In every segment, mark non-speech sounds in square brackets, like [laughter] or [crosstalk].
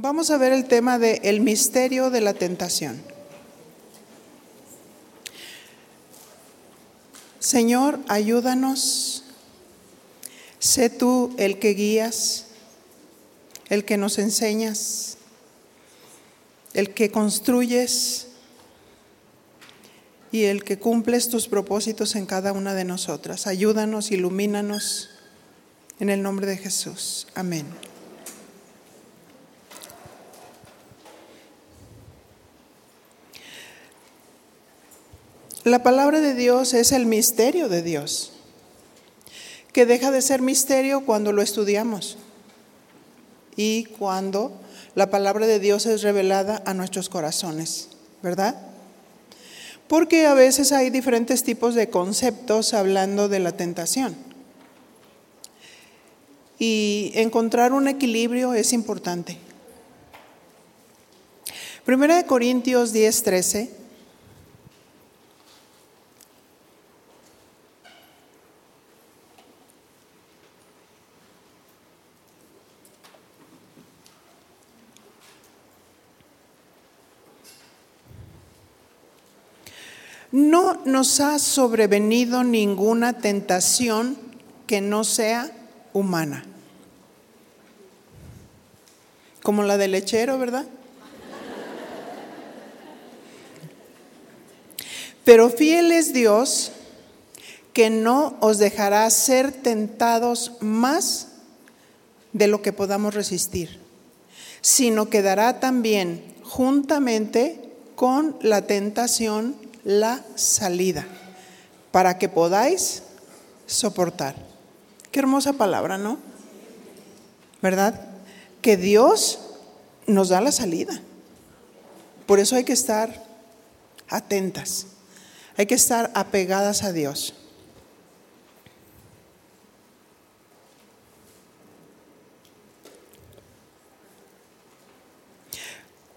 vamos a ver el tema de el misterio de la tentación. Señor, ayúdanos. Sé tú el que guías, el que nos enseñas, el que construyes y el que cumples tus propósitos en cada una de nosotras. Ayúdanos, ilumínanos en el nombre de Jesús. Amén. La palabra de Dios es el misterio de Dios, que deja de ser misterio cuando lo estudiamos y cuando la palabra de Dios es revelada a nuestros corazones, ¿verdad? Porque a veces hay diferentes tipos de conceptos hablando de la tentación. Y encontrar un equilibrio es importante. Primera de Corintios 10, No nos ha sobrevenido ninguna tentación que no sea humana. Como la del lechero, ¿verdad? Pero fiel es Dios que no os dejará ser tentados más de lo que podamos resistir, sino que dará también juntamente con la tentación la salida para que podáis soportar. Qué hermosa palabra, ¿no? ¿Verdad? Que Dios nos da la salida. Por eso hay que estar atentas, hay que estar apegadas a Dios.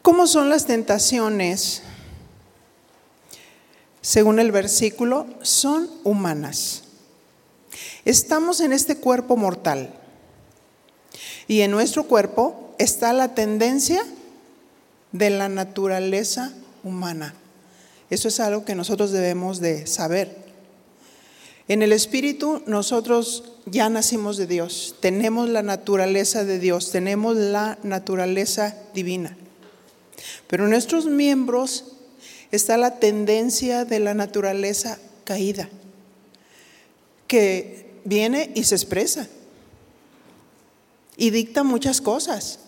¿Cómo son las tentaciones según el versículo, son humanas. Estamos en este cuerpo mortal y en nuestro cuerpo está la tendencia de la naturaleza humana. Eso es algo que nosotros debemos de saber. En el espíritu nosotros ya nacimos de Dios, tenemos la naturaleza de Dios, tenemos la naturaleza divina. Pero nuestros miembros está la tendencia de la naturaleza caída, que viene y se expresa y dicta muchas cosas,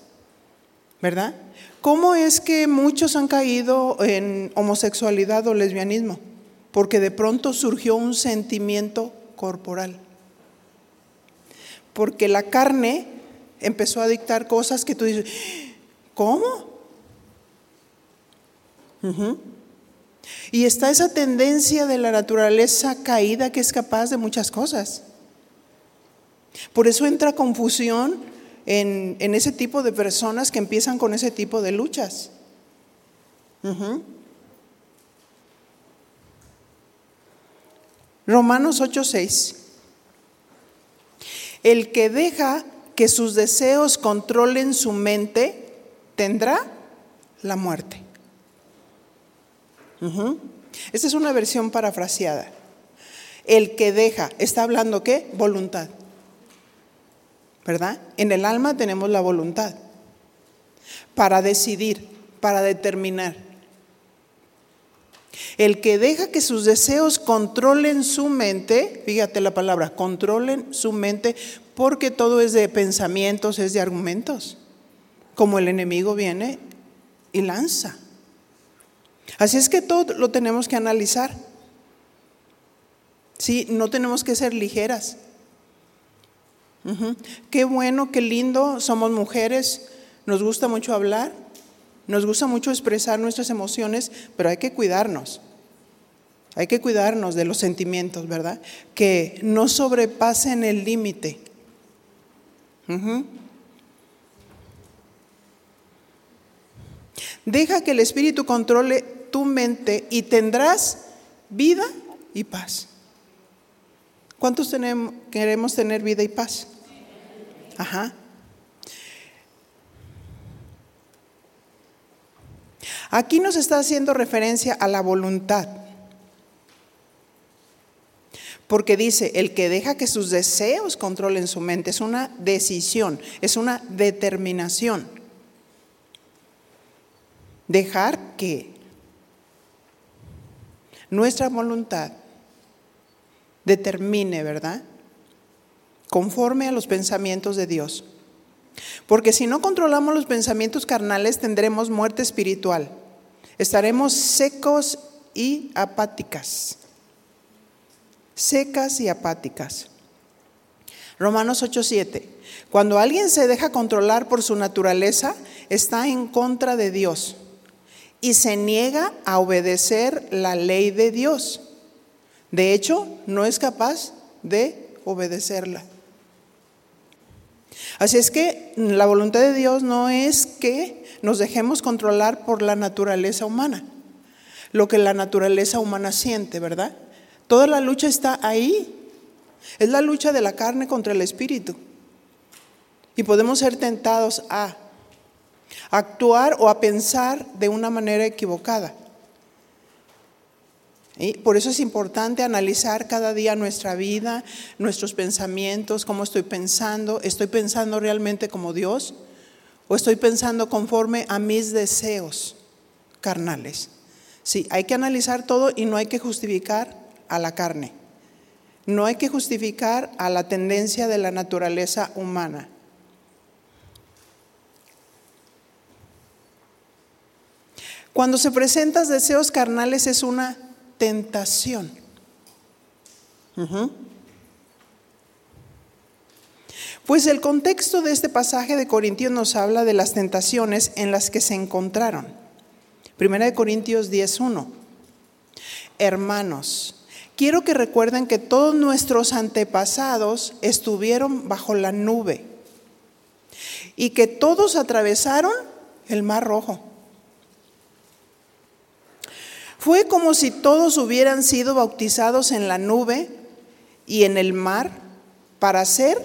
¿verdad? ¿Cómo es que muchos han caído en homosexualidad o lesbianismo? Porque de pronto surgió un sentimiento corporal. Porque la carne empezó a dictar cosas que tú dices, ¿cómo? Y está esa tendencia de la naturaleza caída que es capaz de muchas cosas. Por eso entra confusión en, ese tipo de personas que empiezan con ese tipo de luchas. Romanos 8:6. El que deja que sus deseos controlen su mente tendrá la muerte. Esta es una versión parafraseada. El que deja, ¿está hablando qué? Voluntad. ¿Verdad? En el alma tenemos la voluntad para decidir, para determinar. El que deja que sus deseos controlen su mente, fíjate la palabra, controlen su mente, porque todo es de pensamientos, es de argumentos. Como el enemigo viene y lanza. Así es que todo lo tenemos que analizar. Sí, no tenemos que ser ligeras. Qué bueno, qué lindo, somos mujeres, nos gusta mucho hablar, nos gusta mucho expresar nuestras emociones, pero hay que cuidarnos. Hay que cuidarnos de los sentimientos, ¿verdad? Que no sobrepasen el límite. Deja que el Espíritu controle tu mente y tendrás vida y paz. ¿Cuántos queremos tener vida y paz? Ajá. Aquí nos está haciendo referencia a la voluntad. Porque dice, el que deja que sus deseos controlen su mente es una decisión, es una determinación. Dejar que nuestra voluntad determine, ¿verdad? Conforme a los pensamientos de Dios. Porque si no controlamos los pensamientos carnales, tendremos muerte espiritual. Estaremos secos y apáticas. Secas y apáticas. Romanos 8:7. Cuando alguien se deja controlar por su naturaleza, está en contra de Dios y se niega a obedecer la ley de Dios. De hecho, no es capaz de obedecerla. Así es que la voluntad de Dios no es que nos dejemos controlar por la naturaleza humana, lo que la naturaleza humana siente, ¿verdad? Toda la lucha está ahí. Es la lucha de la carne contra el espíritu. Y podemos ser tentados a actuar o a pensar de una manera equivocada. Y por eso es importante analizar cada día nuestra vida, nuestros pensamientos, cómo estoy pensando, estoy pensando realmente como Dios o estoy pensando conforme a mis deseos carnales. Sí, hay que analizar todo y no hay que justificar a la carne. No hay que justificar a la tendencia de la naturaleza humana. Cuando se presentan deseos carnales es una tentación. Pues el contexto de este pasaje de Corintios nos habla de las tentaciones en las que se encontraron. Primera de Corintios 10.1. Hermanos, quiero que recuerden que todos nuestros antepasados estuvieron bajo la nube y que todos atravesaron el mar rojo fue como si todos hubieran sido bautizados en la nube y en el mar para ser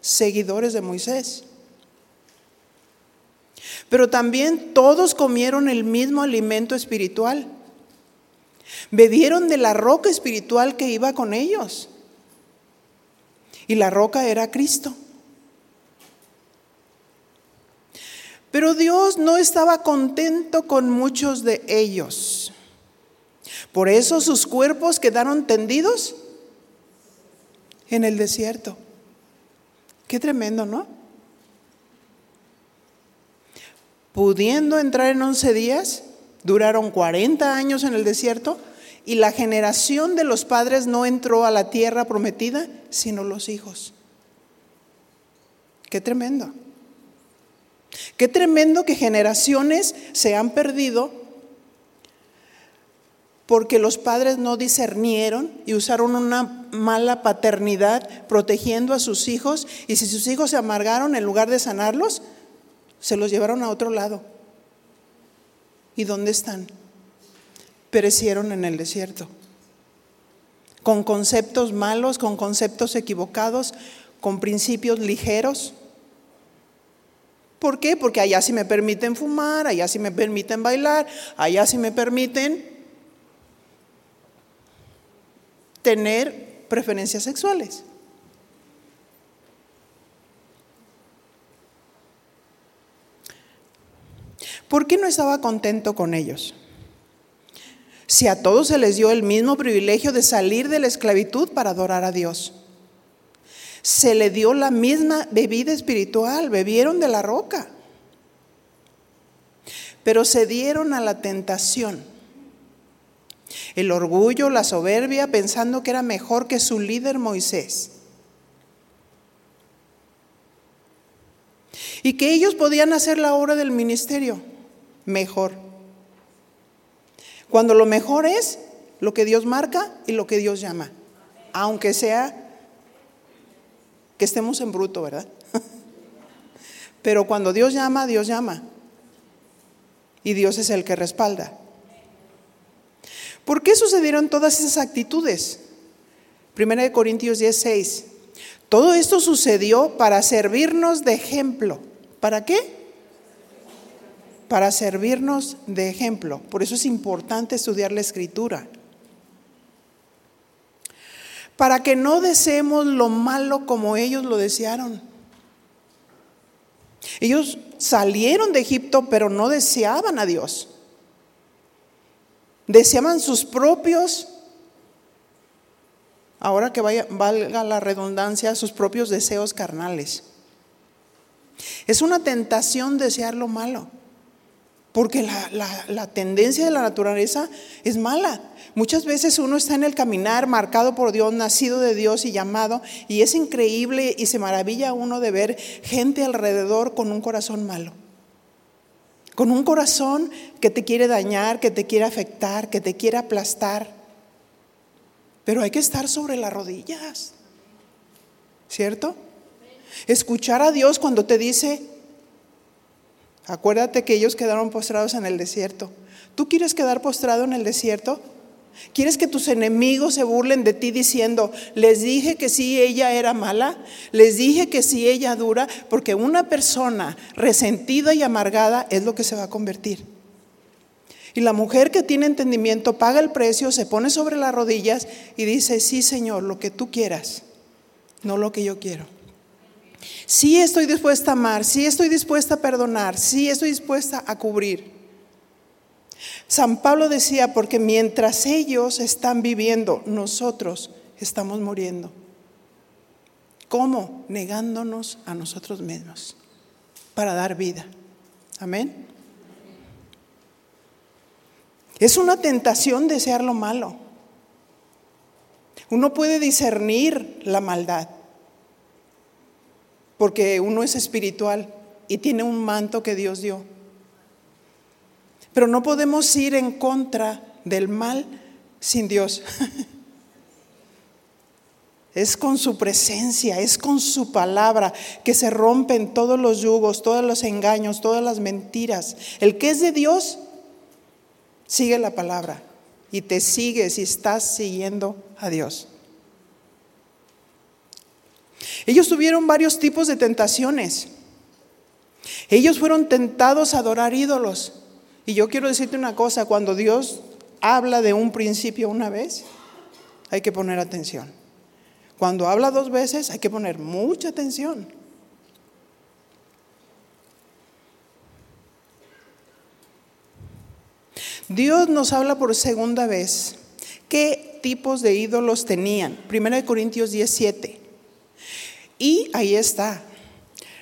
seguidores de Moisés. Pero también todos comieron el mismo alimento espiritual. Bebieron de la roca espiritual que iba con ellos. Y la roca era Cristo. Pero Dios no estaba contento con muchos de ellos. Por eso sus cuerpos quedaron tendidos en el desierto. Qué tremendo, ¿no? Pudiendo entrar en 11 días, duraron 40 años en el desierto y la generación de los padres no entró a la tierra prometida, sino los hijos. Qué tremendo. Qué tremendo que generaciones se han perdido porque los padres no discernieron y usaron una mala paternidad protegiendo a sus hijos y si sus hijos se amargaron en lugar de sanarlos, se los llevaron a otro lado. ¿Y dónde están? Perecieron en el desierto, con conceptos malos, con conceptos equivocados, con principios ligeros. ¿Por qué? Porque allá sí me permiten fumar, allá sí me permiten bailar, allá sí me permiten tener preferencias sexuales. ¿Por qué no estaba contento con ellos? Si a todos se les dio el mismo privilegio de salir de la esclavitud para adorar a Dios. Se le dio la misma bebida espiritual, bebieron de la roca. Pero se dieron a la tentación el orgullo, la soberbia, pensando que era mejor que su líder Moisés. Y que ellos podían hacer la obra del ministerio mejor. Cuando lo mejor es lo que Dios marca y lo que Dios llama. Aunque sea que estemos en bruto, ¿verdad? [laughs] Pero cuando Dios llama, Dios llama. Y Dios es el que respalda. ¿Por qué sucedieron todas esas actitudes? Primera de Corintios 16. Todo esto sucedió para servirnos de ejemplo. ¿Para qué? para servirnos de ejemplo. Por eso es importante estudiar la escritura. Para que no deseemos lo malo como ellos lo desearon. Ellos salieron de Egipto, pero no deseaban a Dios. Deseaban sus propios, ahora que valga la redundancia, sus propios deseos carnales. Es una tentación desear lo malo, porque la, tendencia de la naturaleza es mala. Muchas veces uno está en el caminar marcado por Dios, nacido de Dios y llamado, y es increíble y se maravilla uno de ver gente alrededor con un corazón malo. Con un corazón que te quiere dañar, que te quiere afectar, que te quiere aplastar. Pero hay que estar sobre las rodillas. ¿Cierto? Escuchar a Dios cuando te dice, acuérdate que ellos quedaron postrados en el desierto. ¿Tú quieres quedar postrado en el desierto? ¿Quieres que tus enemigos se burlen de ti diciendo, les dije que sí, ella era mala? Les dije que sí, ella dura, porque una persona resentida y amargada es lo que se va a convertir. Y la mujer que tiene entendimiento paga el precio, se pone sobre las rodillas y dice, sí Señor, lo que tú quieras, no lo que yo quiero. Sí estoy dispuesta a amar, sí estoy dispuesta a perdonar, sí estoy dispuesta a cubrir. San Pablo decía, porque mientras ellos están viviendo, nosotros estamos muriendo. ¿Cómo? Negándonos a nosotros mismos para dar vida. Amén. Es una tentación desear lo malo. Uno puede discernir la maldad porque uno es espiritual y tiene un manto que Dios dio. Pero no podemos ir en contra del mal sin Dios. [laughs] Es con su presencia, es con su palabra que se rompen todos los yugos, todos los engaños, todas las mentiras. El que es de Dios, sigue la palabra y te sigue si estás siguiendo a Dios. Ellos tuvieron varios tipos de tentaciones. Ellos fueron tentados a adorar ídolos. Y yo quiero decirte una cosa, cuando Dios habla de un principio una vez, hay que poner atención. Cuando habla dos veces, hay que poner mucha atención. Dios nos habla por segunda vez. ¿Qué tipos de ídolos tenían? 1 Corintios 17. Y ahí está,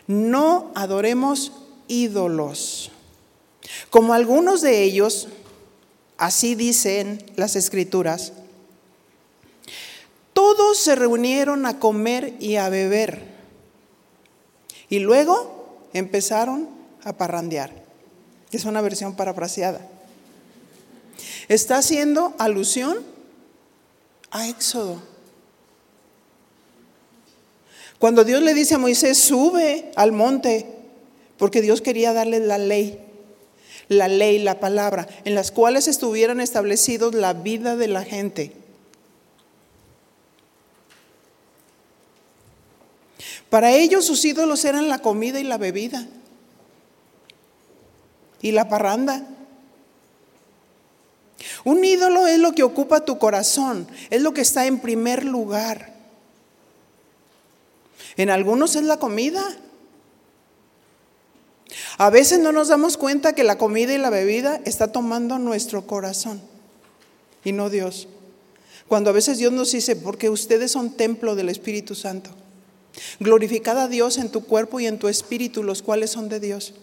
no adoremos ídolos. Como algunos de ellos, así dicen las escrituras, todos se reunieron a comer y a beber. Y luego empezaron a parrandear. Es una versión parafraseada. Está haciendo alusión a Éxodo. Cuando Dios le dice a Moisés, sube al monte, porque Dios quería darle la ley, la ley, la palabra, en las cuales estuvieran establecidos la vida de la gente. Para ellos sus ídolos eran la comida y la bebida y la parranda. Un ídolo es lo que ocupa tu corazón, es lo que está en primer lugar. En algunos es la comida. A veces no nos damos cuenta que la comida y la bebida está tomando nuestro corazón y no Dios. Cuando a veces Dios nos dice, porque ustedes son templo del Espíritu Santo. Glorificad a Dios en tu cuerpo y en tu espíritu, los cuales son de Dios.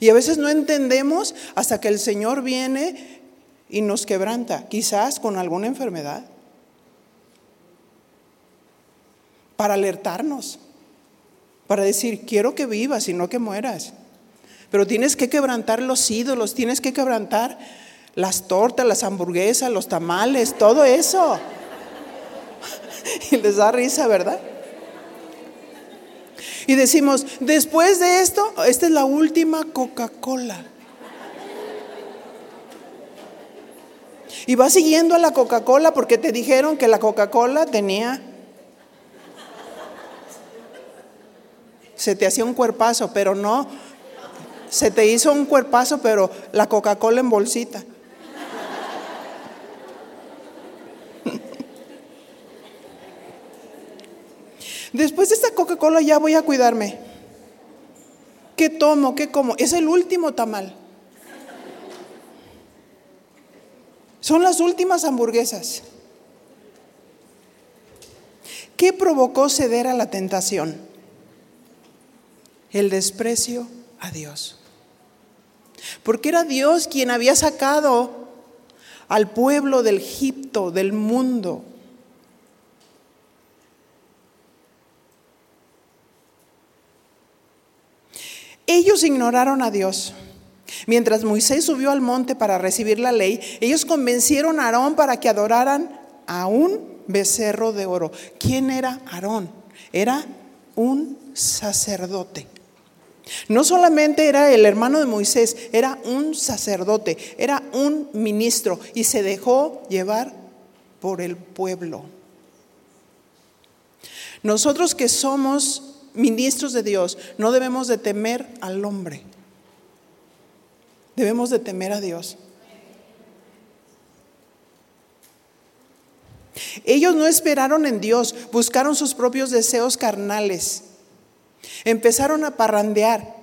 Y a veces no entendemos hasta que el Señor viene y nos quebranta, quizás con alguna enfermedad. para alertarnos, para decir, quiero que vivas y no que mueras. Pero tienes que quebrantar los ídolos, tienes que quebrantar las tortas, las hamburguesas, los tamales, todo eso. [laughs] y les da risa, ¿verdad? Y decimos, después de esto, esta es la última Coca-Cola. Y vas siguiendo a la Coca-Cola porque te dijeron que la Coca-Cola tenía se te hacía un cuerpazo, pero no, Se te hizo un cuerpazo, pero la Coca-Cola en bolsita. Después de esta Coca-Cola ya voy a cuidarme. ¿Qué tomo? ¿Qué como? Es el último tamal. Son las últimas hamburguesas. ¿Qué provocó ceder a la tentación? El desprecio a Dios. Porque era Dios quien había sacado al pueblo del Egipto, del mundo. Ellos ignoraron a Dios. Mientras Moisés subió al monte para recibir la ley, ellos convencieron a Aarón para que adoraran a un becerro de oro. ¿Quién era Aarón? Era un sacerdote. No solamente era el hermano de Moisés, era un sacerdote, era un ministro y se dejó llevar por el pueblo. Nosotros que somos ministros de Dios, no debemos de temer al hombre. Debemos de temer a Dios. Ellos no esperaron en Dios, buscaron sus propios deseos carnales. Empezaron a parrandear.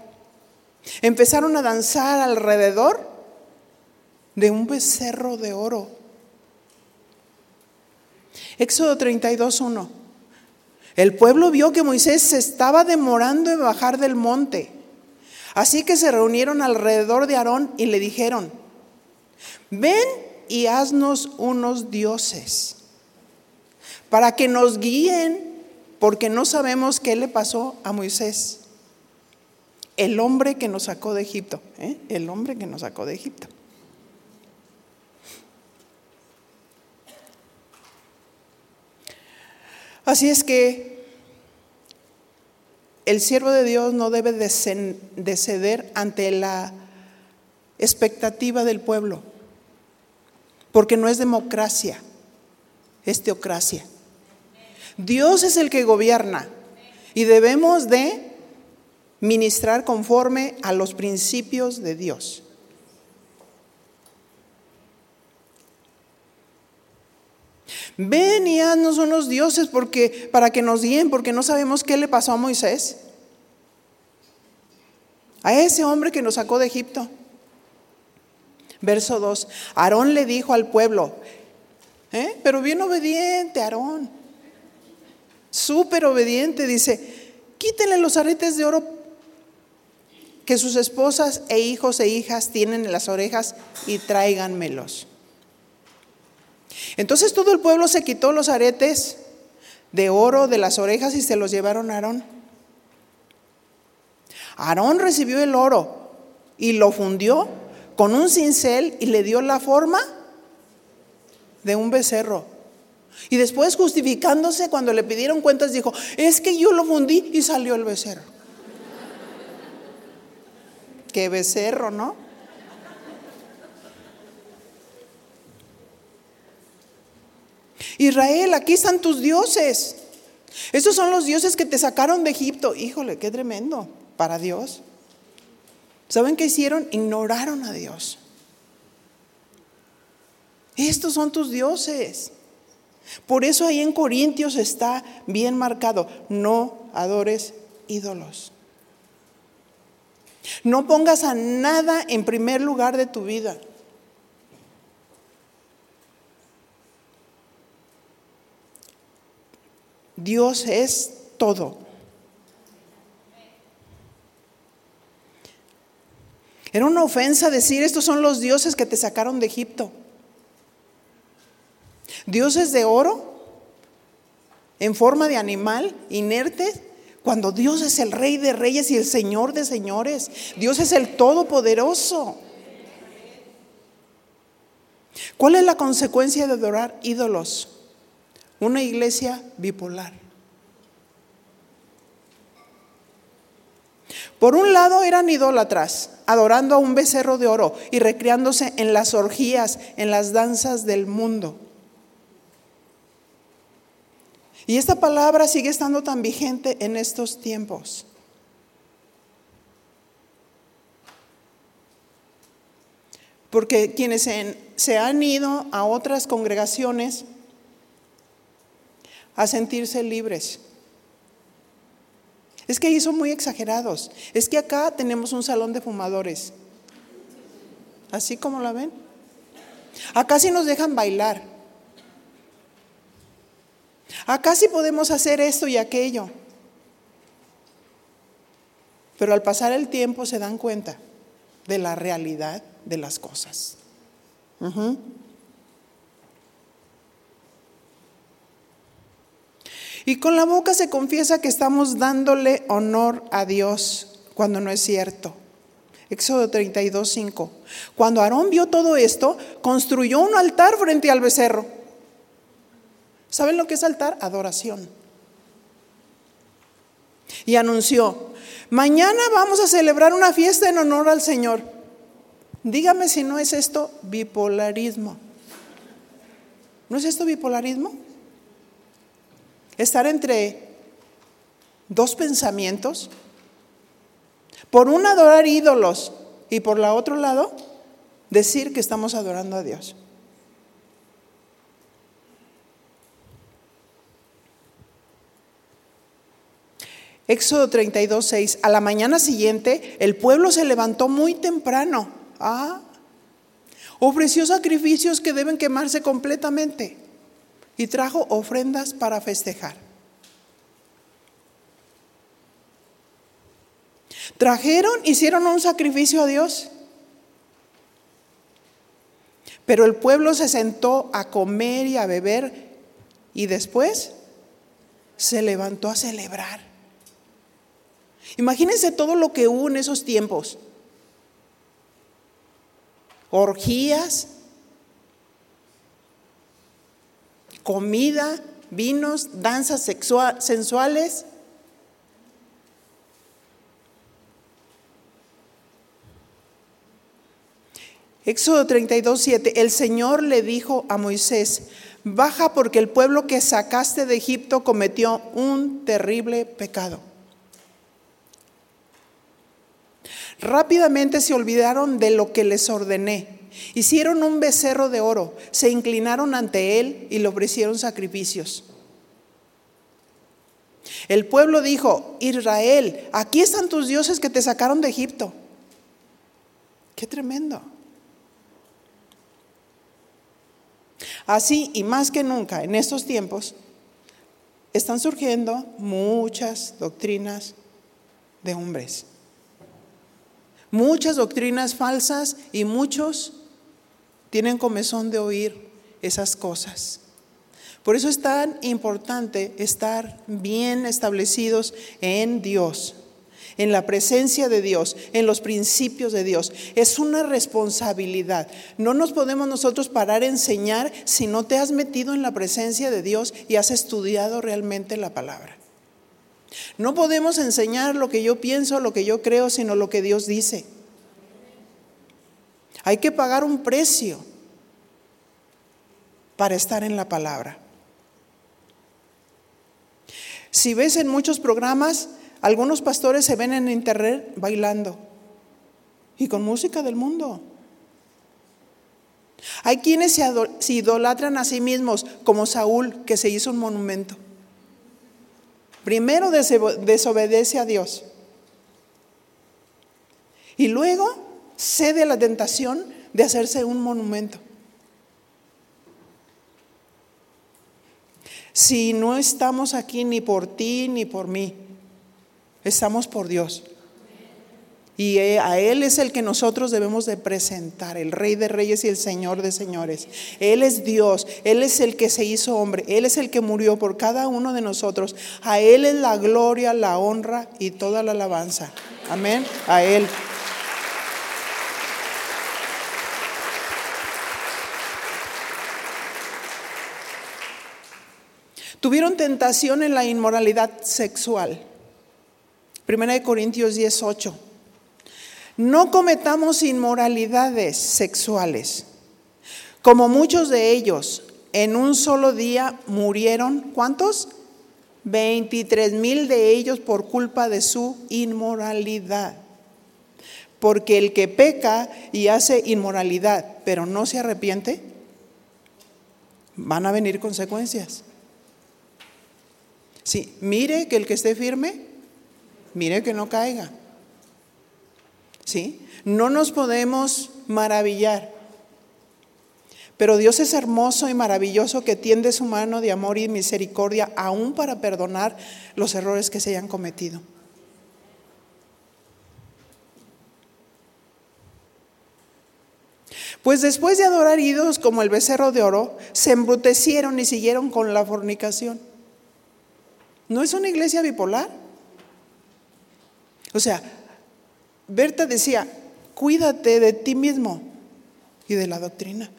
Empezaron a danzar alrededor de un becerro de oro. Éxodo 32, 1. El pueblo vio que Moisés se estaba demorando en bajar del monte. Así que se reunieron alrededor de Aarón y le dijeron, ven y haznos unos dioses para que nos guíen, porque no sabemos qué le pasó a Moisés, el hombre que nos sacó de Egipto, ¿eh? el hombre que nos sacó de Egipto. Así es que el siervo de Dios no debe de ceder ante la expectativa del pueblo, porque no es democracia, es teocracia. Dios es el que gobierna y debemos de ministrar conforme a los principios de Dios. Ven y haznos unos dioses porque, para que nos guíen, porque no sabemos qué le pasó a Moisés. A ese hombre que nos sacó de Egipto. Verso 2. Aarón le dijo al pueblo, ¿eh? pero bien obediente, Aarón. Súper obediente, dice, quítenle los aretes de oro que sus esposas e hijos e hijas tienen en las orejas y tráiganmelos. Entonces todo el pueblo se quitó los aretes de oro de las orejas y se los llevaron a Aarón. Aarón recibió el oro y lo fundió con un cincel y le dio la forma de un becerro. Y después justificándose cuando le pidieron cuentas dijo, es que yo lo fundí y salió el becerro. Qué becerro, ¿no? Israel, aquí están tus dioses. Estos son los dioses que te sacaron de Egipto. Híjole, qué tremendo para Dios. ¿Saben qué hicieron? Ignoraron a Dios. Estos son tus dioses. Por eso ahí en Corintios está bien marcado, no adores ídolos. No pongas a nada en primer lugar de tu vida. Dios es todo. Era una ofensa decir, estos son los dioses que te sacaron de Egipto. Dioses de oro, en forma de animal, inerte, cuando Dios es el rey de reyes y el señor de señores. Dios es el todopoderoso. ¿Cuál es la consecuencia de adorar ídolos? Una iglesia bipolar. Por un lado eran idólatras, adorando a un becerro de oro y recreándose en las orgías, en las danzas del mundo. Y esta palabra sigue estando tan vigente en estos tiempos. Porque quienes se han ido a otras congregaciones a sentirse libres. Es que ahí son muy exagerados. Es que acá tenemos un salón de fumadores. Así como la ven. Acá sí nos dejan bailar. Acá sí podemos hacer esto y aquello. Pero al pasar el tiempo se dan cuenta de la realidad de las cosas. Y con la boca se confiesa que estamos dándole honor a Dios cuando no es cierto. Éxodo 32, 5. Cuando Aarón vio todo esto, construyó un altar frente al becerro. ¿Saben lo que es altar? Adoración. Y anunció, mañana vamos a celebrar una fiesta en honor al Señor. Dígame si no es esto bipolarismo. ¿No es esto bipolarismo? Estar entre dos pensamientos. Por un adorar ídolos y por la otro lado decir que estamos adorando a Dios. Éxodo 32, 6. A la mañana siguiente, el pueblo se levantó muy temprano. Ah, ofreció sacrificios que deben quemarse completamente y trajo ofrendas para festejar. Trajeron, hicieron un sacrificio a Dios. Pero el pueblo se sentó a comer y a beber y después se levantó a celebrar. Imagínense todo lo que hubo en esos tiempos. Orgías, comida, vinos, danzas sensuales. Éxodo 32, 7. El Señor le dijo a Moisés, baja porque el pueblo que sacaste de Egipto cometió un terrible pecado. Rápidamente se olvidaron de lo que les ordené Hicieron un becerro de oro, se inclinaron ante él y le ofrecieron sacrificios. El pueblo dijo, Israel, aquí están tus dioses que te sacaron de Egipto. Qué tremendo. Así y más que nunca en estos tiempos están surgiendo muchas doctrinas de hombres. Muchas doctrinas falsas y muchos tienen comezón de oír esas cosas. Por eso es tan importante estar bien establecidos en Dios, en la presencia de Dios, en los principios de Dios. Es una responsabilidad. No nos podemos nosotros parar a enseñar si no te has metido en la presencia de Dios y has estudiado realmente la palabra. No podemos enseñar lo que yo pienso, lo que yo creo, sino lo que Dios dice. Hay que pagar un precio para estar en la palabra. Si ves en muchos programas, algunos pastores se ven en internet bailando y con música del mundo. Hay quienes se, idolatran a sí mismos, como Saúl, que se hizo un monumento. Primero desobedece a Dios y luego cede a la tentación de hacerse un monumento. Si no estamos aquí ni por ti ni por mí, estamos por Dios. Y eh, a Él es el que nosotros debemos de presentar, el Rey de Reyes y el Señor de Señores. Él es Dios, Él es el que se hizo hombre, Él es el que murió por cada uno de nosotros. A Él es la gloria, la honra y toda la alabanza. Amén. A Él. Tuvieron tentación en la inmoralidad sexual. Primera de Corintios 18. No cometamos inmoralidades sexuales, como muchos de ellos en un solo día murieron, ¿cuántos? 23 mil de ellos por culpa de su inmoralidad. porque el que peca y hace inmoralidad, pero no se arrepiente, van a venir consecuencias. Sí, mire que el que esté firme, mire que no caiga. ¿Sí? No nos podemos maravillar. Pero Dios es hermoso y maravilloso que tiende su mano de amor y misericordia aún para perdonar los errores que se hayan cometido. Pues después de adorar ídolos como el becerro de oro, se embrutecieron y siguieron con la fornicación. ¿No es una iglesia bipolar? O sea, Berta decía, cuídate de ti mismo y de la doctrina.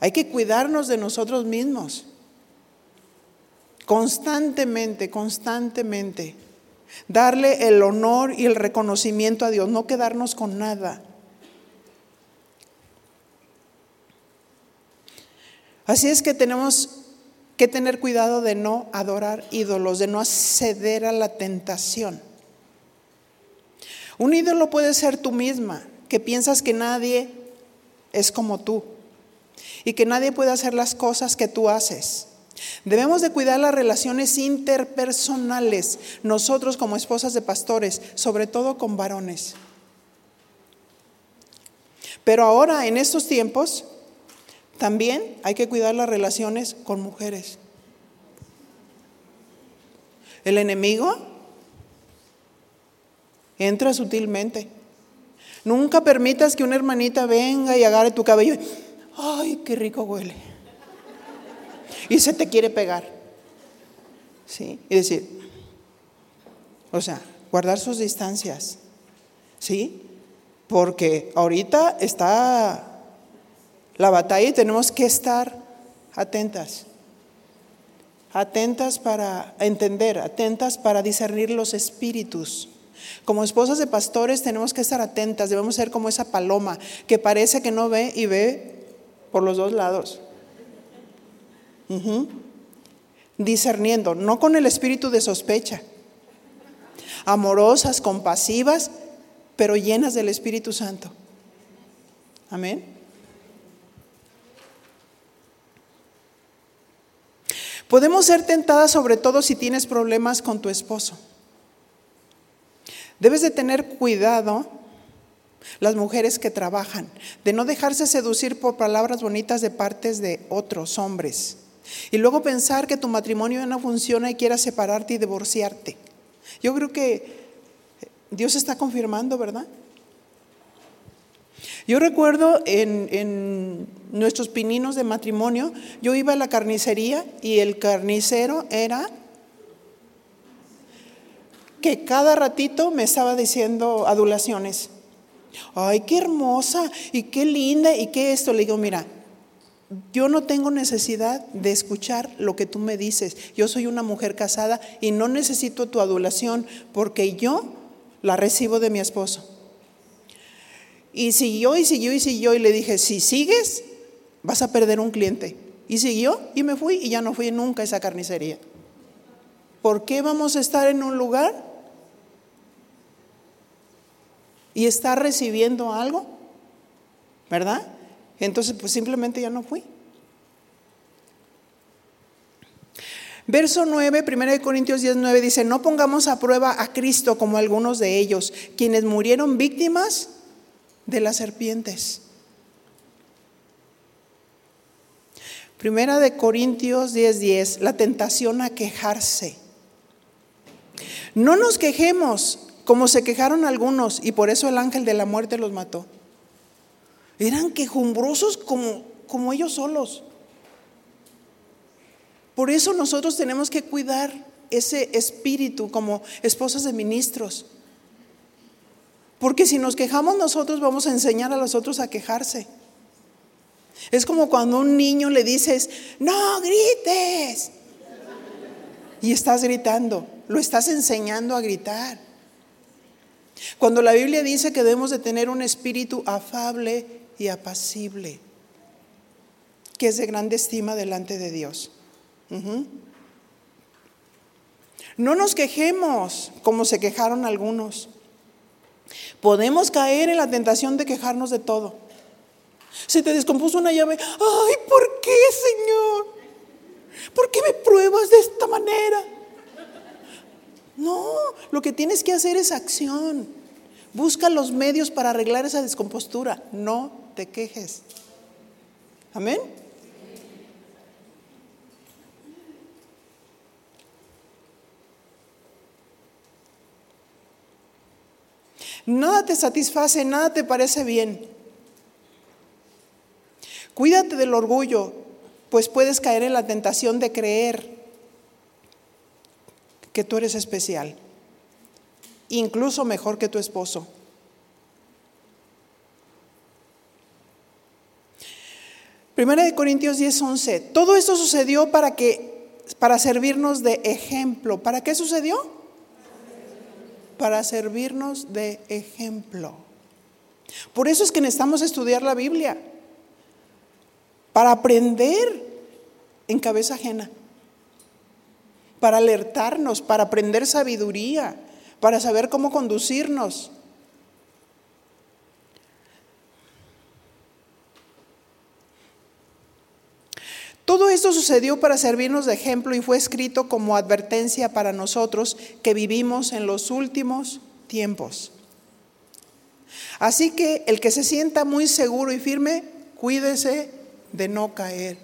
Hay que cuidarnos de nosotros mismos. Constantemente, constantemente. Darle el honor y el reconocimiento a Dios, no quedarnos con nada. Así es que tenemos que tener cuidado de no adorar ídolos, de no acceder a la tentación. Un ídolo puede ser tú misma, que piensas que nadie es como tú y que nadie puede hacer las cosas que tú haces. Debemos de cuidar las relaciones interpersonales, nosotros como esposas de pastores, sobre todo con varones. Pero ahora, en estos tiempos, también hay que cuidar las relaciones con mujeres. El enemigo entra sutilmente. Nunca permitas que una hermanita venga y agarre tu cabello. ¡Ay, qué rico huele! Y se te quiere pegar. ¿Sí? Y decir, o sea, guardar sus distancias. ¿Sí? Porque ahorita está la batalla tenemos que estar atentas. Atentas para entender, atentas para discernir los espíritus. Como esposas de pastores tenemos que estar atentas, debemos ser como esa paloma que parece que no ve y ve por los dos lados. Discerniendo, no con el espíritu de sospecha. Amorosas, compasivas, pero llenas del Espíritu Santo. Amén. Podemos ser tentadas sobre todo si tienes problemas con tu esposo. Debes de tener cuidado las mujeres que trabajan, de no dejarse seducir por palabras bonitas de partes de otros hombres. Y luego pensar que tu matrimonio no funciona y quieras separarte y divorciarte. Yo creo que Dios está confirmando, ¿verdad? Yo recuerdo en, en, nuestros pininos de matrimonio, yo iba a la carnicería y el carnicero era que cada ratito me estaba diciendo adulaciones. Ay, qué hermosa y qué linda y qué esto. Le digo, mira, yo no tengo necesidad de escuchar lo que tú me dices. Yo soy una mujer casada y no necesito tu adulación porque yo la recibo de mi esposo. Y siguió y siguió y siguió y le dije, si sigues, vas a perder un cliente. Y siguió y me fui y ya no fui nunca a esa carnicería. ¿Por qué vamos a estar en un lugar y estar recibiendo algo? ¿Verdad? Entonces, pues simplemente ya no fui. Verso 9, 1 Corintios 10, 9 dice, no pongamos a prueba a Cristo como algunos de ellos, quienes murieron víctimas de las serpientes. Primera de Corintios 10:10, 10, la tentación a quejarse. No nos quejemos como se quejaron algunos y por eso el ángel de la muerte los mató. Eran quejumbrosos como, como ellos solos. Por eso nosotros tenemos que cuidar ese espíritu como esposas de ministros. Porque si nos quejamos nosotros vamos a enseñar a los otros a quejarse. Es como cuando a un niño le dices, no grites. Y estás gritando, lo estás enseñando a gritar. Cuando la Biblia dice que debemos de tener un espíritu afable y apacible, que es de grande estima delante de Dios. No nos quejemos como se quejaron algunos. Podemos caer en la tentación de quejarnos de todo. Se te descompuso una llave. Ay, ¿por qué, Señor? ¿Por qué me pruebas de esta manera? No, lo que tienes que hacer es acción. Busca los medios para arreglar esa descompostura. No te quejes. Amén. Nada te satisface, nada te parece bien. Cuídate del orgullo, pues puedes caer en la tentación de creer que tú eres especial, incluso mejor que tu esposo. Primera de Corintios 10, 11. Todo esto sucedió para que, para servirnos de ejemplo. ¿Para qué sucedió? Para servirnos de ejemplo. Por eso es que necesitamos estudiar la Biblia. Para aprender en cabeza ajena. Para alertarnos, para aprender sabiduría, para saber cómo conducirnos. Todo esto sucedió para servirnos de ejemplo y fue escrito como advertencia para nosotros que vivimos en los últimos tiempos. Así que el que se sienta muy seguro y firme, cuídese de no caer.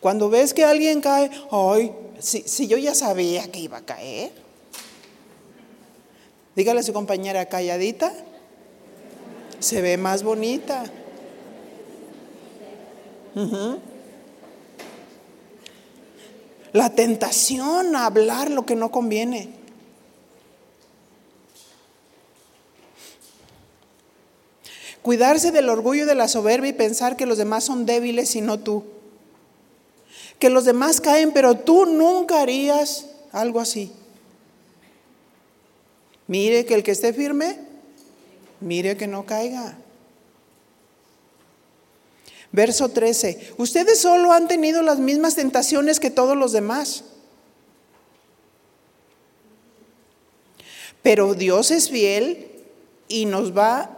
Cuando ves que alguien cae, ay, si, si yo ya sabía que iba a caer, dígale a su compañera calladita, se ve más bonita. La tentación a hablar lo que no conviene. Cuidarse del orgullo de la soberbia y pensar que los demás son débiles y no tú. Que los demás caen, pero tú nunca harías algo así. Mire que el que esté firme, mire que no caiga. Verso 13. Ustedes solo han tenido las mismas tentaciones que todos los demás. Pero Dios es fiel y nos va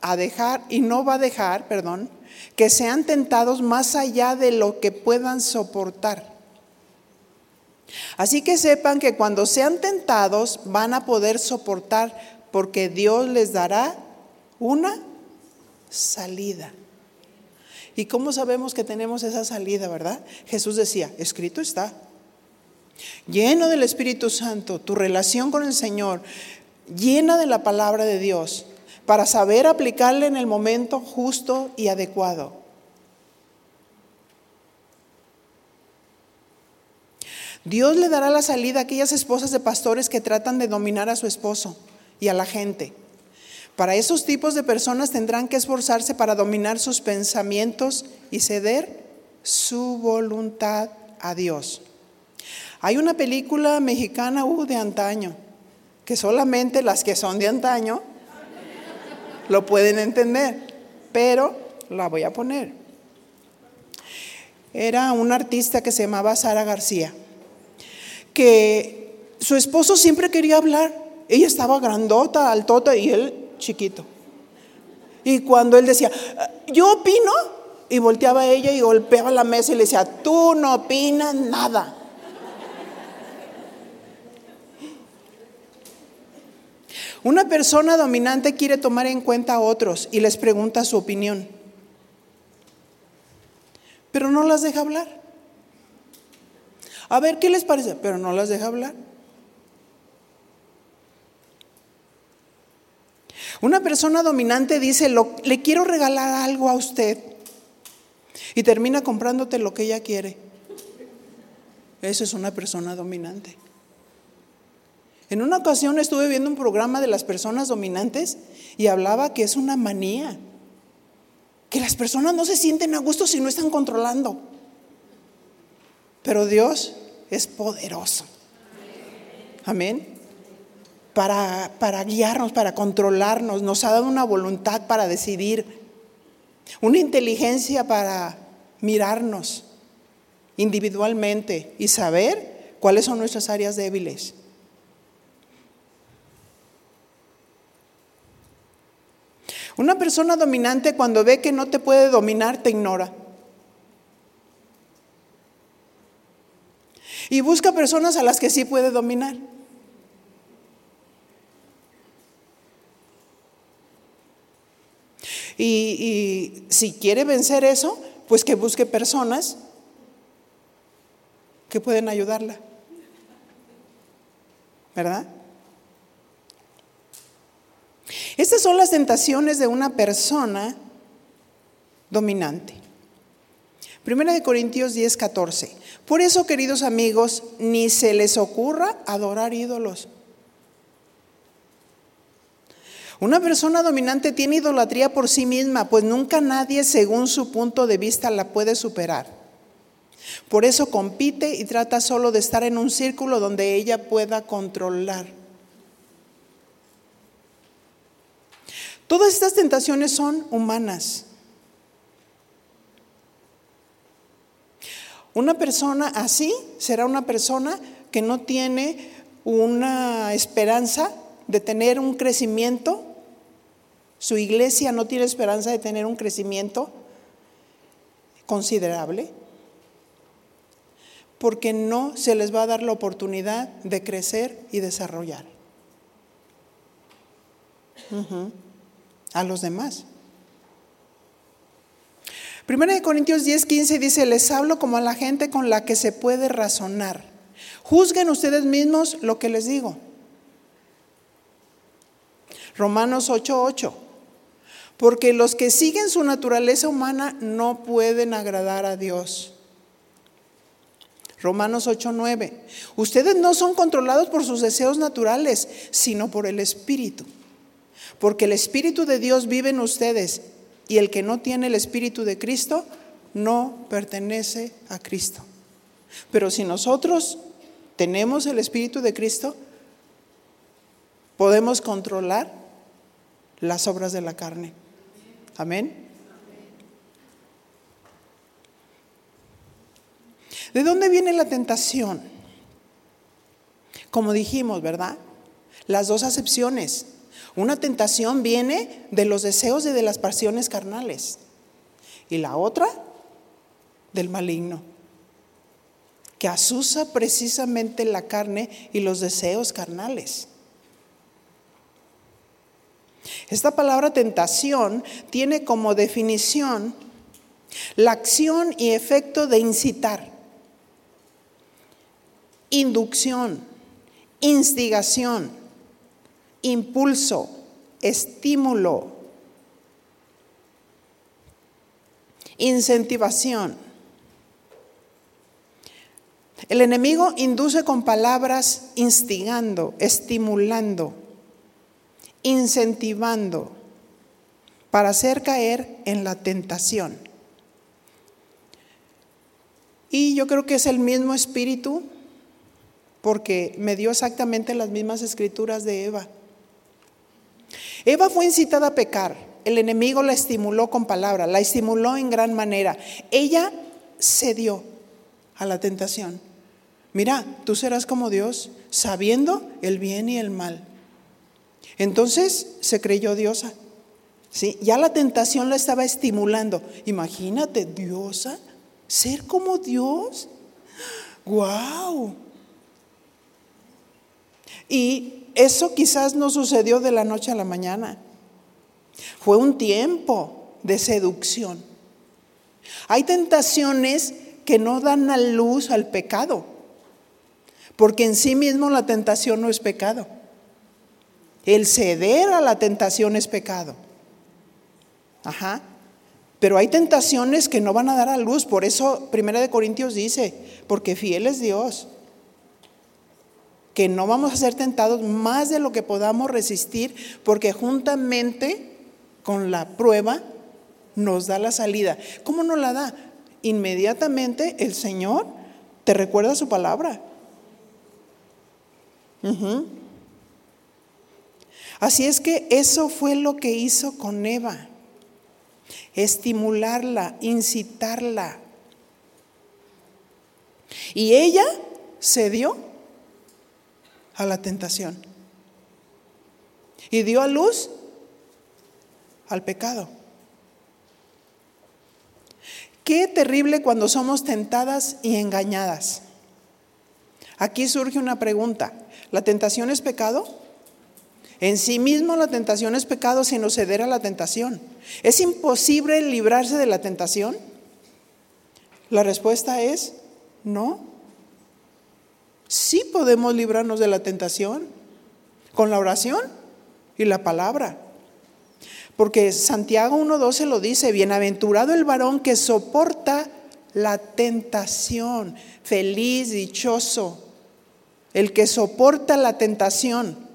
a dejar, y no va a dejar, perdón, que sean tentados más allá de lo que puedan soportar. Así que sepan que cuando sean tentados van a poder soportar porque Dios les dará una salida. ¿Y cómo sabemos que tenemos esa salida, verdad? Jesús decía, escrito está. Lleno del Espíritu Santo, tu relación con el Señor, llena de la palabra de Dios, para saber aplicarle en el momento justo y adecuado. Dios le dará la salida a aquellas esposas de pastores que tratan de dominar a su esposo y a la gente. Para esos tipos de personas tendrán que esforzarse para dominar sus pensamientos y ceder su voluntad a Dios. Hay una película mexicana uh, de antaño, que solamente las que son de antaño lo pueden entender, pero la voy a poner. Era una artista que se llamaba Sara García, que su esposo siempre quería hablar. Ella estaba grandota, altota, y él chiquito. Y cuando él decía, yo opino, y volteaba a ella y golpeaba la mesa y le decía, tú no opinas nada. Una persona dominante quiere tomar en cuenta a otros y les pregunta su opinión, pero no las deja hablar. A ver, ¿qué les parece? Pero no las deja hablar. Una persona dominante dice, le quiero regalar algo a usted y termina comprándote lo que ella quiere. Eso es una persona dominante. En una ocasión estuve viendo un programa de las personas dominantes y hablaba que es una manía, que las personas no se sienten a gusto si no están controlando. Pero Dios es poderoso. Amén para, guiarnos, para controlarnos, nos ha dado una voluntad para decidir, una inteligencia para mirarnos individualmente y saber cuáles son nuestras áreas débiles. Una persona dominante cuando ve que no te puede dominar, te ignora. Y busca personas a las que sí puede dominar. Y, si quiere vencer eso, pues que busque personas que pueden ayudarla. ¿Verdad? Estas son las tentaciones de una persona dominante. Primera de Corintios 10, 14. Por eso, queridos amigos, ni se les ocurra adorar ídolos. Una persona dominante tiene idolatría por sí misma, pues nunca nadie, según su punto de vista, la puede superar. Por eso compite y trata solo de estar en un círculo donde ella pueda controlar. Todas estas tentaciones son humanas. Una persona así será una persona que no tiene una esperanza de tener un crecimiento. Su iglesia no tiene esperanza de tener un crecimiento considerable porque no se les va a dar la oportunidad de crecer y desarrollar a los demás. Primera de Corintios 10, 15 dice, les hablo como a la gente con la que se puede razonar. Juzguen ustedes mismos lo que les digo. Romanos 8, 8. Porque los que siguen su naturaleza humana no pueden agradar a Dios. Romanos 8, 9. Ustedes no son controlados por sus deseos naturales, sino por el Espíritu. Porque el Espíritu de Dios vive en ustedes y el que no tiene el Espíritu de Cristo no pertenece a Cristo. Pero si nosotros tenemos el Espíritu de Cristo, podemos controlar las obras de la carne. Amén. ¿De dónde viene la tentación? Como dijimos, ¿verdad? Las dos acepciones. Una tentación viene de los deseos y de las pasiones carnales. Y la otra, del maligno, que asusa precisamente la carne y los deseos carnales. Esta palabra tentación tiene como definición la acción y efecto de incitar, inducción, instigación, impulso, estímulo, incentivación. El enemigo induce con palabras instigando, estimulando, incentivando para hacer caer en la tentación. Y yo creo que es el mismo espíritu porque me dio exactamente las mismas escrituras de Eva. Eva fue incitada a pecar. El enemigo la estimuló con palabra, la estimuló en gran manera. Ella cedió a la tentación. Mira, tú serás como Dios, sabiendo el bien y el mal. Entonces se creyó diosa. ¿sí? Ya la tentación la estaba estimulando. Imagínate, diosa, ser como Dios. ¡Guau! Y eso quizás no sucedió de la noche a la mañana. Fue un tiempo de seducción. Hay tentaciones que no dan a luz al pecado, porque en sí mismo la tentación no es pecado. El ceder a la tentación es pecado. Ajá. Pero hay tentaciones que no van a dar a luz, por eso Primera de Corintios dice, porque fiel es Dios que no vamos a ser tentados más de lo que podamos resistir, porque juntamente con la prueba nos da la salida. ¿Cómo nos la da? Inmediatamente el Señor te recuerda su palabra. Así es que eso fue lo que hizo con Eva. Estimularla, incitarla. Y ella cedió a la tentación. Y dio a luz al pecado. Qué terrible cuando somos tentadas y engañadas. Aquí surge una pregunta. ¿La tentación es pecado? En sí mismo la tentación es pecado sin ceder a la tentación. ¿Es imposible librarse de la tentación? La respuesta es no. Sí podemos librarnos de la tentación con la oración y la palabra. Porque Santiago 1.12 lo dice, bienaventurado el varón que soporta la tentación, feliz, dichoso, el que soporta la tentación.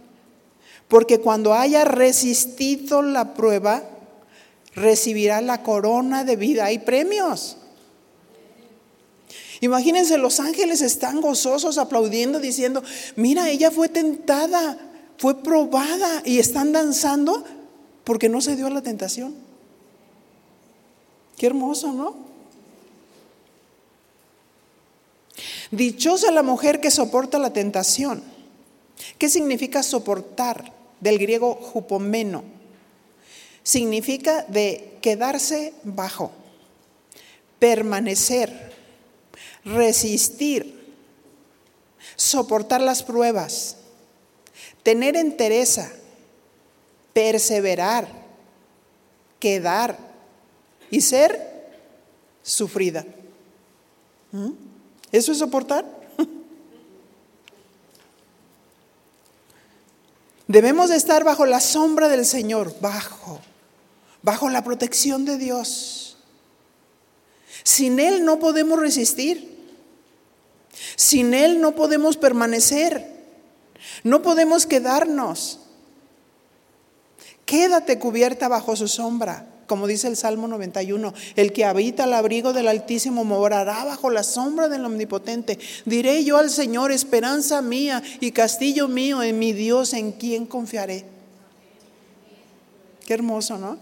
Porque cuando haya resistido la prueba, recibirá la corona de vida y premios. Imagínense, los ángeles están gozosos aplaudiendo, diciendo, mira, ella fue tentada, fue probada y están danzando porque no se dio a la tentación. Qué hermoso, ¿no? Dichosa la mujer que soporta la tentación. ¿Qué significa soportar? Del griego jupomeno. Significa de quedarse bajo, permanecer, resistir, soportar las pruebas, tener entereza perseverar, quedar y ser sufrida. ¿Mm? ¿Eso es soportar? Debemos de estar bajo la sombra del Señor, bajo, bajo la protección de Dios. Sin Él no podemos resistir. Sin Él no podemos permanecer. No podemos quedarnos. Quédate cubierta bajo su sombra. Como dice el Salmo 91, el que habita al abrigo del Altísimo morará bajo la sombra del Omnipotente. Diré yo al Señor, esperanza mía y castillo mío, en mi Dios, en quien confiaré. Qué hermoso, ¿no?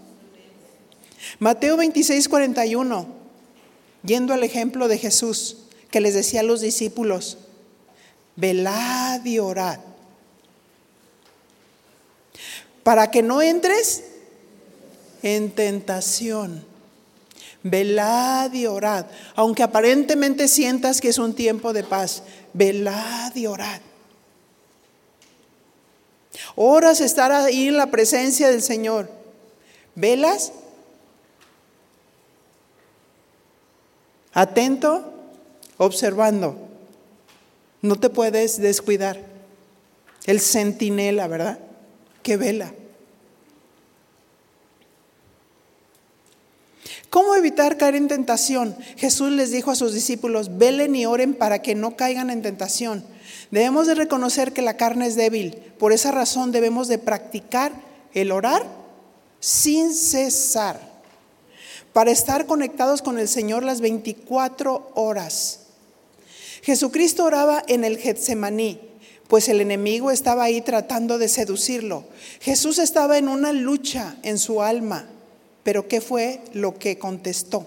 Mateo 26, 41, yendo al ejemplo de Jesús, que les decía a los discípulos, velad y orad para que no entres en tentación. Velad y orad, aunque aparentemente sientas que es un tiempo de paz, velad y orad. Horas estar ahí en la presencia del Señor. ¿Velas? Atento, observando. No te puedes descuidar. El centinela, ¿verdad? que vela. ¿Cómo evitar caer en tentación? Jesús les dijo a sus discípulos, velen y oren para que no caigan en tentación. Debemos de reconocer que la carne es débil. Por esa razón debemos de practicar el orar sin cesar para estar conectados con el Señor las 24 horas. Jesucristo oraba en el Getsemaní pues el enemigo estaba ahí tratando de seducirlo. Jesús estaba en una lucha en su alma, pero ¿qué fue lo que contestó?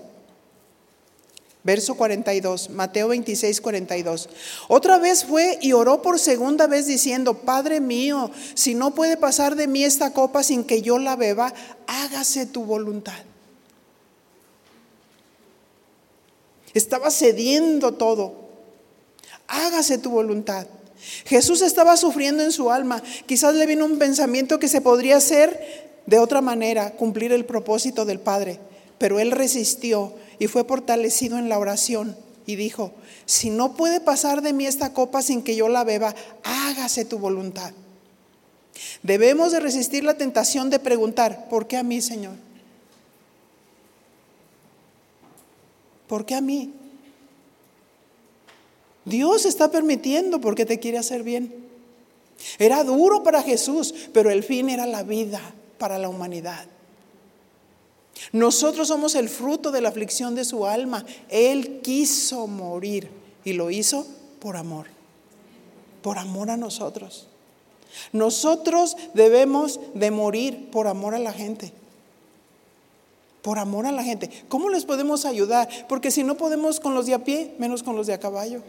Verso 42, Mateo 26, 42. Otra vez fue y oró por segunda vez diciendo, Padre mío, si no puede pasar de mí esta copa sin que yo la beba, hágase tu voluntad. Estaba cediendo todo. Hágase tu voluntad. Jesús estaba sufriendo en su alma. Quizás le vino un pensamiento que se podría hacer de otra manera, cumplir el propósito del Padre. Pero él resistió y fue fortalecido en la oración y dijo, si no puede pasar de mí esta copa sin que yo la beba, hágase tu voluntad. Debemos de resistir la tentación de preguntar, ¿por qué a mí, Señor? ¿Por qué a mí? Dios está permitiendo porque te quiere hacer bien. Era duro para Jesús, pero el fin era la vida para la humanidad. Nosotros somos el fruto de la aflicción de su alma. Él quiso morir y lo hizo por amor, por amor a nosotros. Nosotros debemos de morir por amor a la gente. Por amor a la gente. ¿Cómo les podemos ayudar? Porque si no podemos con los de a pie, menos con los de a caballo.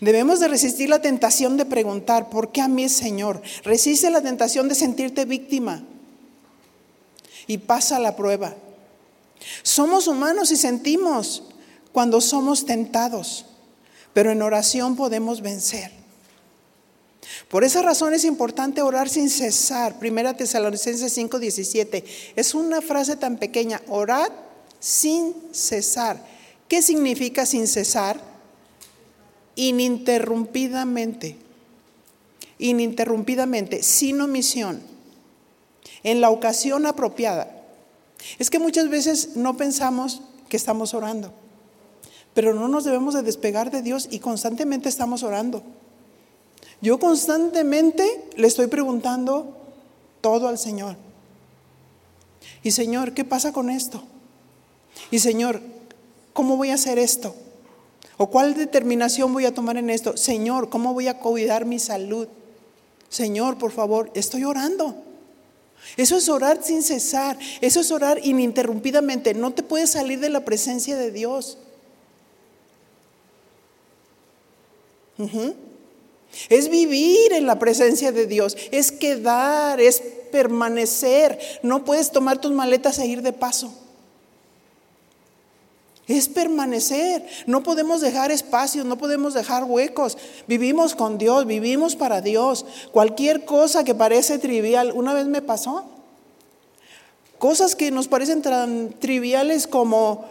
Debemos de resistir la tentación de preguntar, ¿por qué a mí, Señor? Resiste la tentación de sentirte víctima y pasa la prueba. Somos humanos y sentimos cuando somos tentados, pero en oración podemos vencer. Por esa razón es importante orar sin cesar. Primera Tesalonicenses 5:17. Es una frase tan pequeña, orad sin cesar. ¿Qué significa sin cesar? Ininterrumpidamente. Ininterrumpidamente, sin omisión, en la ocasión apropiada. Es que muchas veces no pensamos que estamos orando, pero no nos debemos de despegar de Dios y constantemente estamos orando. Yo constantemente le estoy preguntando todo al Señor. Y Señor, ¿qué pasa con esto? Y Señor, ¿cómo voy a hacer esto? ¿O cuál determinación voy a tomar en esto? Señor, ¿cómo voy a cuidar mi salud? Señor, por favor, estoy orando. Eso es orar sin cesar, eso es orar ininterrumpidamente. No te puedes salir de la presencia de Dios. Es vivir en la presencia de Dios, es quedar, es permanecer. No puedes tomar tus maletas e ir de paso. Es permanecer. No podemos dejar espacios, no podemos dejar huecos. Vivimos con Dios, vivimos para Dios. Cualquier cosa que parece trivial, una vez me pasó. Cosas que nos parecen tan triviales como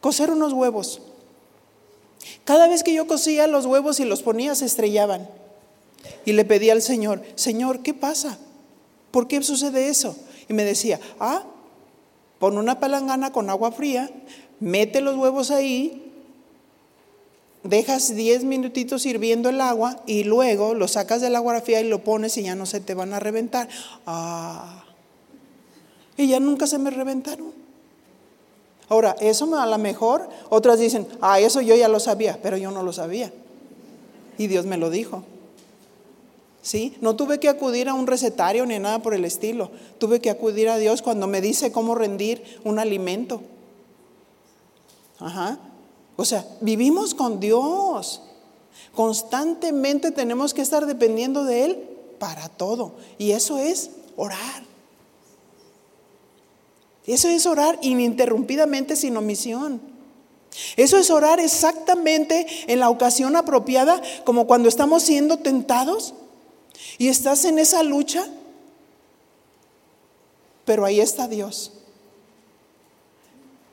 coser unos huevos. Cada vez que yo cosía los huevos y los ponía se estrellaban. Y le pedí al Señor, Señor, ¿qué pasa? ¿Por qué sucede eso? Y me decía, ah, pon una palangana con agua fría, mete los huevos ahí, dejas 10 minutitos hirviendo el agua y luego lo sacas del agua fría y lo pones y ya no se te van a reventar. Ah, y ya nunca se me reventaron. Ahora, eso a lo mejor, otras dicen, ah, eso yo ya lo sabía, pero yo no lo sabía. Y Dios me lo dijo. ¿Sí? No tuve que acudir a un recetario ni nada por el estilo. Tuve que acudir a Dios cuando me dice cómo rendir un alimento. Ajá. O sea, vivimos con Dios. Constantemente tenemos que estar dependiendo de Él para todo. Y eso es orar. Eso es orar ininterrumpidamente sin omisión. Eso es orar exactamente en la ocasión apropiada, como cuando estamos siendo tentados y estás en esa lucha, pero ahí está Dios.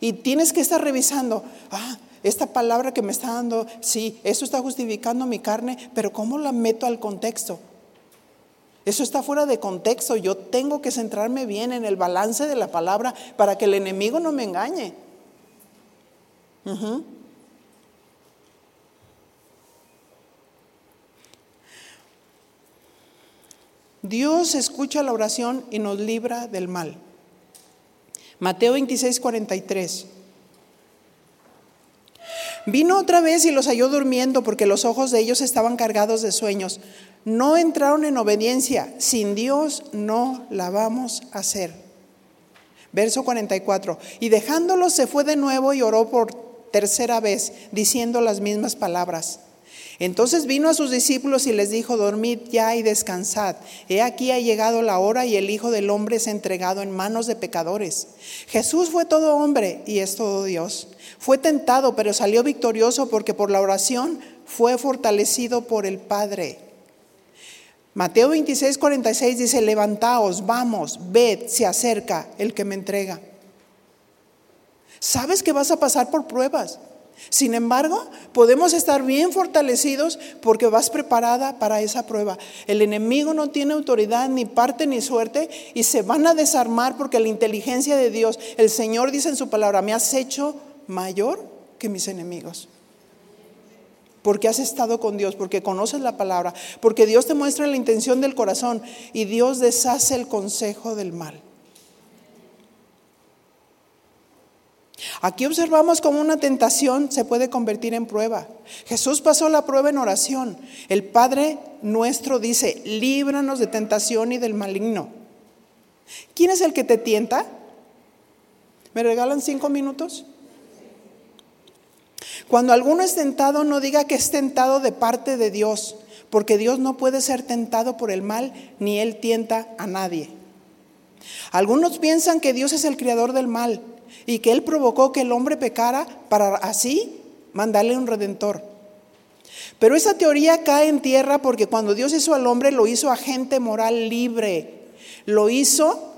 Y tienes que estar revisando, ah, esta palabra que me está dando, sí, eso está justificando mi carne, pero ¿cómo la meto al contexto? Eso está fuera de contexto. Yo tengo que centrarme bien en el balance de la palabra para que el enemigo no me engañe. Dios escucha la oración y nos libra del mal. Mateo 26, 43. Vino otra vez y los halló durmiendo porque los ojos de ellos estaban cargados de sueños. No entraron en obediencia. Sin Dios no la vamos a hacer. Verso 44. Y dejándolos se fue de nuevo y oró por tercera vez, diciendo las mismas palabras. Entonces vino a sus discípulos y les dijo, dormid ya y descansad. He aquí ha llegado la hora y el Hijo del Hombre es entregado en manos de pecadores. Jesús fue todo hombre y es todo Dios. Fue tentado, pero salió victorioso porque por la oración fue fortalecido por el Padre. Mateo 26, 46 dice, levantaos, vamos, ved, se acerca el que me entrega. Sabes que vas a pasar por pruebas. Sin embargo, podemos estar bien fortalecidos porque vas preparada para esa prueba. El enemigo no tiene autoridad, ni parte, ni suerte, y se van a desarmar porque la inteligencia de Dios, el Señor dice en su palabra, me has hecho mayor que mis enemigos. Porque has estado con Dios, porque conoces la palabra, porque Dios te muestra la intención del corazón y Dios deshace el consejo del mal. Aquí observamos cómo una tentación se puede convertir en prueba. Jesús pasó la prueba en oración. El Padre nuestro dice, líbranos de tentación y del maligno. ¿Quién es el que te tienta? ¿Me regalan cinco minutos? Cuando alguno es tentado, no diga que es tentado de parte de Dios, porque Dios no puede ser tentado por el mal, ni Él tienta a nadie. Algunos piensan que Dios es el creador del mal y que Él provocó que el hombre pecara para así mandarle un redentor. Pero esa teoría cae en tierra porque cuando Dios hizo al hombre lo hizo agente moral libre, lo hizo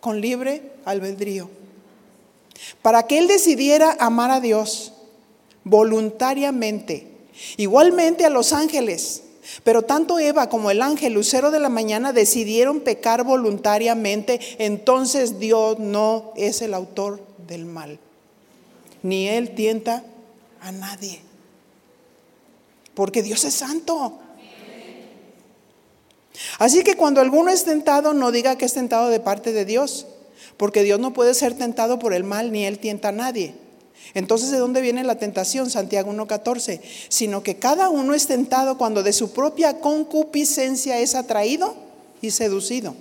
con libre albedrío, para que Él decidiera amar a Dios voluntariamente, igualmente a los ángeles. Pero tanto Eva como el ángel lucero de la mañana decidieron pecar voluntariamente, entonces Dios no es el autor del mal, ni Él tienta a nadie, porque Dios es santo. Así que cuando alguno es tentado, no diga que es tentado de parte de Dios, porque Dios no puede ser tentado por el mal, ni Él tienta a nadie. Entonces, ¿de dónde viene la tentación? Santiago 1.14. Sino que cada uno es tentado cuando de su propia concupiscencia es atraído y seducido.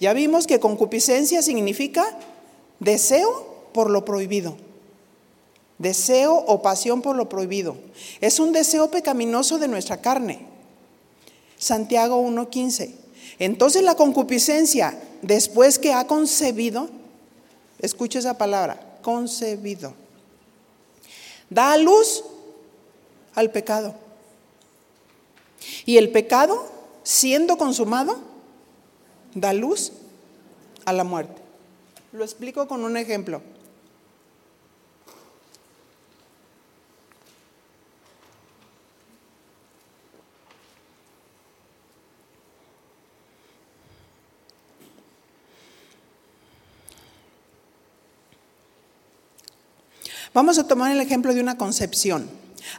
Ya vimos que concupiscencia significa deseo por lo prohibido. Deseo o pasión por lo prohibido. Es un deseo pecaminoso de nuestra carne. Santiago 1.15. Entonces la concupiscencia, después que ha concebido, escuche esa palabra, concebido. Da luz al pecado. Y el pecado, siendo consumado, da luz a la muerte. Lo explico con un ejemplo. Vamos a tomar el ejemplo de una concepción,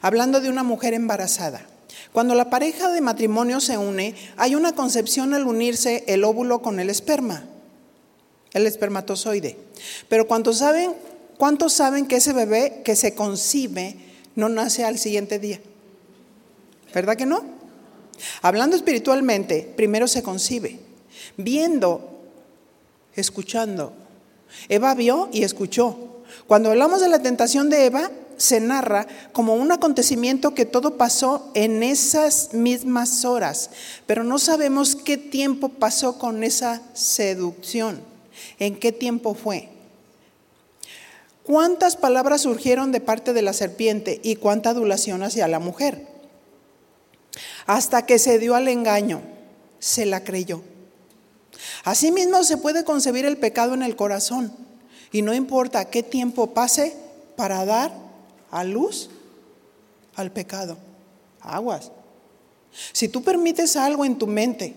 hablando de una mujer embarazada. Cuando la pareja de matrimonio se une, hay una concepción al unirse el óvulo con el esperma, el espermatozoide. Pero ¿cuántos saben, que ese bebé que se concibe no nace al siguiente día? ¿Verdad que no? Hablando espiritualmente, primero se concibe, viendo, escuchando. Eva vio y escuchó. Cuando hablamos de la tentación de Eva, se narra como un acontecimiento que todo pasó en esas mismas horas, pero no sabemos qué tiempo pasó con esa seducción, en qué tiempo fue. ¿Cuántas palabras surgieron de parte de la serpiente y cuánta adulación hacia la mujer? Hasta que se dio al engaño, se la creyó. Asimismo se puede concebir el pecado en el corazón y no importa qué tiempo pase para dar a luz al pecado. Aguas. Si tú permites algo en tu mente,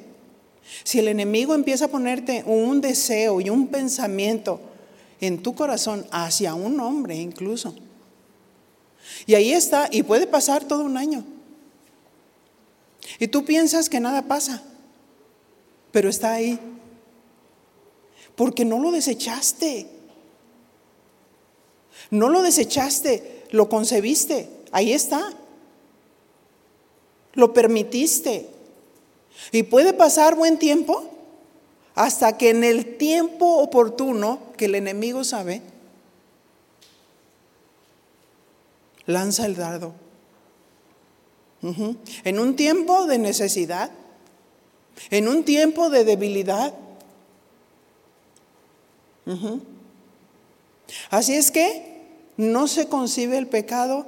si el enemigo empieza a ponerte un deseo y un pensamiento en tu corazón hacia un hombre incluso, y ahí está, y puede pasar todo un año, y tú piensas que nada pasa, pero está ahí, porque no lo desechaste. No lo desechaste, lo concebiste, ahí está. Lo permitiste. Y puede pasar buen tiempo hasta que en el tiempo oportuno que el enemigo sabe, lanza el dardo. En un tiempo de necesidad, en un tiempo de debilidad. Así es que no se concibe el pecado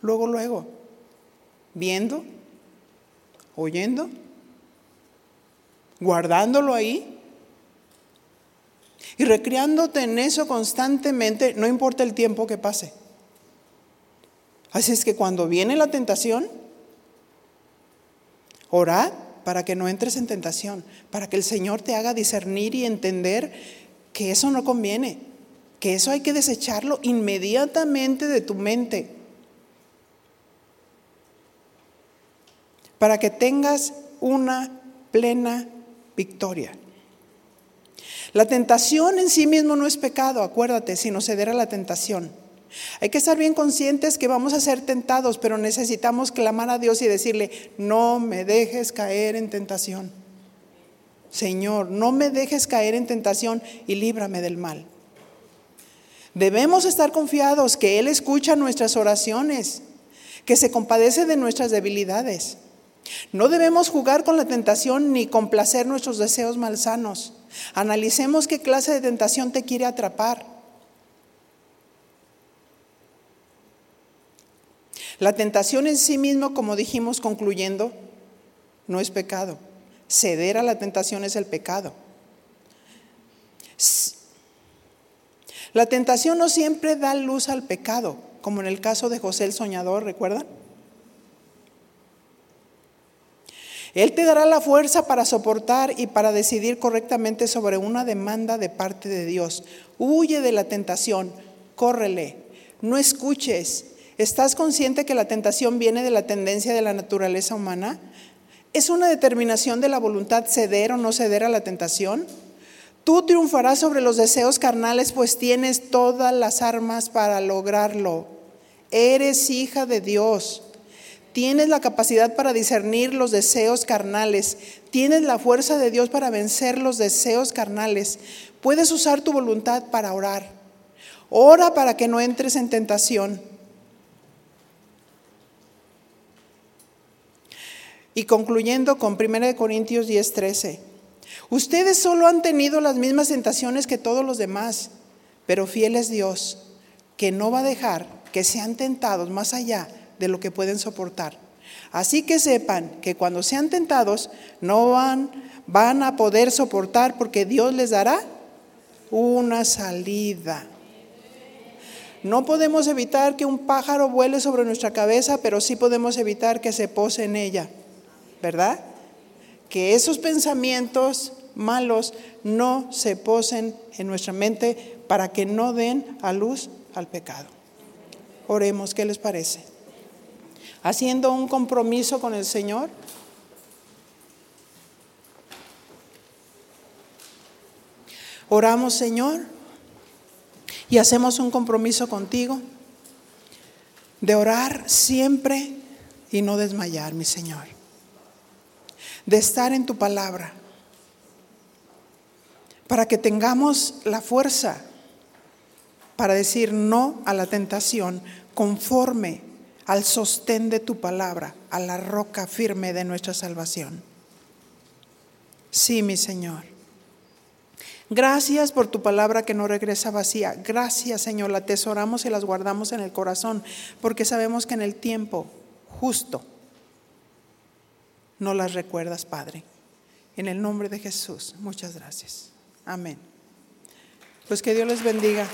luego, luego, viendo, oyendo, guardándolo ahí y recreándote en eso constantemente, no importa el tiempo que pase. Así es que cuando viene la tentación, orad para que no entres en tentación, para que el Señor te haga discernir y entender que eso no conviene, que eso hay que desecharlo inmediatamente de tu mente para que tengas una plena victoria. La tentación en sí mismo no es pecado, acuérdate, sino ceder a la tentación. Hay que estar bien conscientes que vamos a ser tentados, pero necesitamos clamar a Dios y decirle, no me dejes caer en tentación. Señor, no me dejes caer en tentación y líbrame del mal. Debemos estar confiados que Él escucha nuestras oraciones, que se compadece de nuestras debilidades. No debemos jugar con la tentación ni complacer nuestros deseos malsanos. Analicemos qué clase de tentación te quiere atrapar. La tentación en sí mismo, como dijimos concluyendo, no es pecado. Ceder a la tentación es el pecado. La tentación no siempre da luz al pecado, como en el caso de José el soñador, ¿recuerdan? Él te dará la fuerza para soportar y para decidir correctamente sobre una demanda de parte de Dios. Huye de la tentación, córrele, no escuches. ¿Estás consciente que la tentación viene de la tendencia de la naturaleza humana? ¿Es una determinación de la voluntad ceder o no ceder a la tentación? Tú triunfarás sobre los deseos carnales, pues tienes todas las armas para lograrlo. Eres hija de Dios. Tienes la capacidad para discernir los deseos carnales. Tienes la fuerza de Dios para vencer los deseos carnales. Puedes usar tu voluntad para orar. Ora para que no entres en tentación. Y concluyendo con 1 Corintios 10:13. Ustedes solo han tenido las mismas tentaciones que todos los demás, pero fiel es Dios, que no va a dejar que sean tentados más allá de lo que pueden soportar. Así que sepan que cuando sean tentados no van, van a poder soportar porque Dios les dará una salida. No podemos evitar que un pájaro vuele sobre nuestra cabeza, pero sí podemos evitar que se pose en ella, ¿verdad? Que esos pensamientos malos no se posen en nuestra mente para que no den a luz al pecado. Oremos, ¿qué les parece? haciendo un compromiso con el Señor. Oramos, Señor, y hacemos un compromiso contigo de orar siempre y no desmayar, mi Señor. De estar en tu palabra, para que tengamos la fuerza para decir no a la tentación conforme al sostén de tu palabra, a la roca firme de nuestra salvación. Sí, mi Señor. Gracias por tu palabra que no regresa vacía. Gracias, Señor. La atesoramos y las guardamos en el corazón porque sabemos que en el tiempo justo no las recuerdas, Padre. En el nombre de Jesús, muchas gracias. Amén. Pues que Dios les bendiga.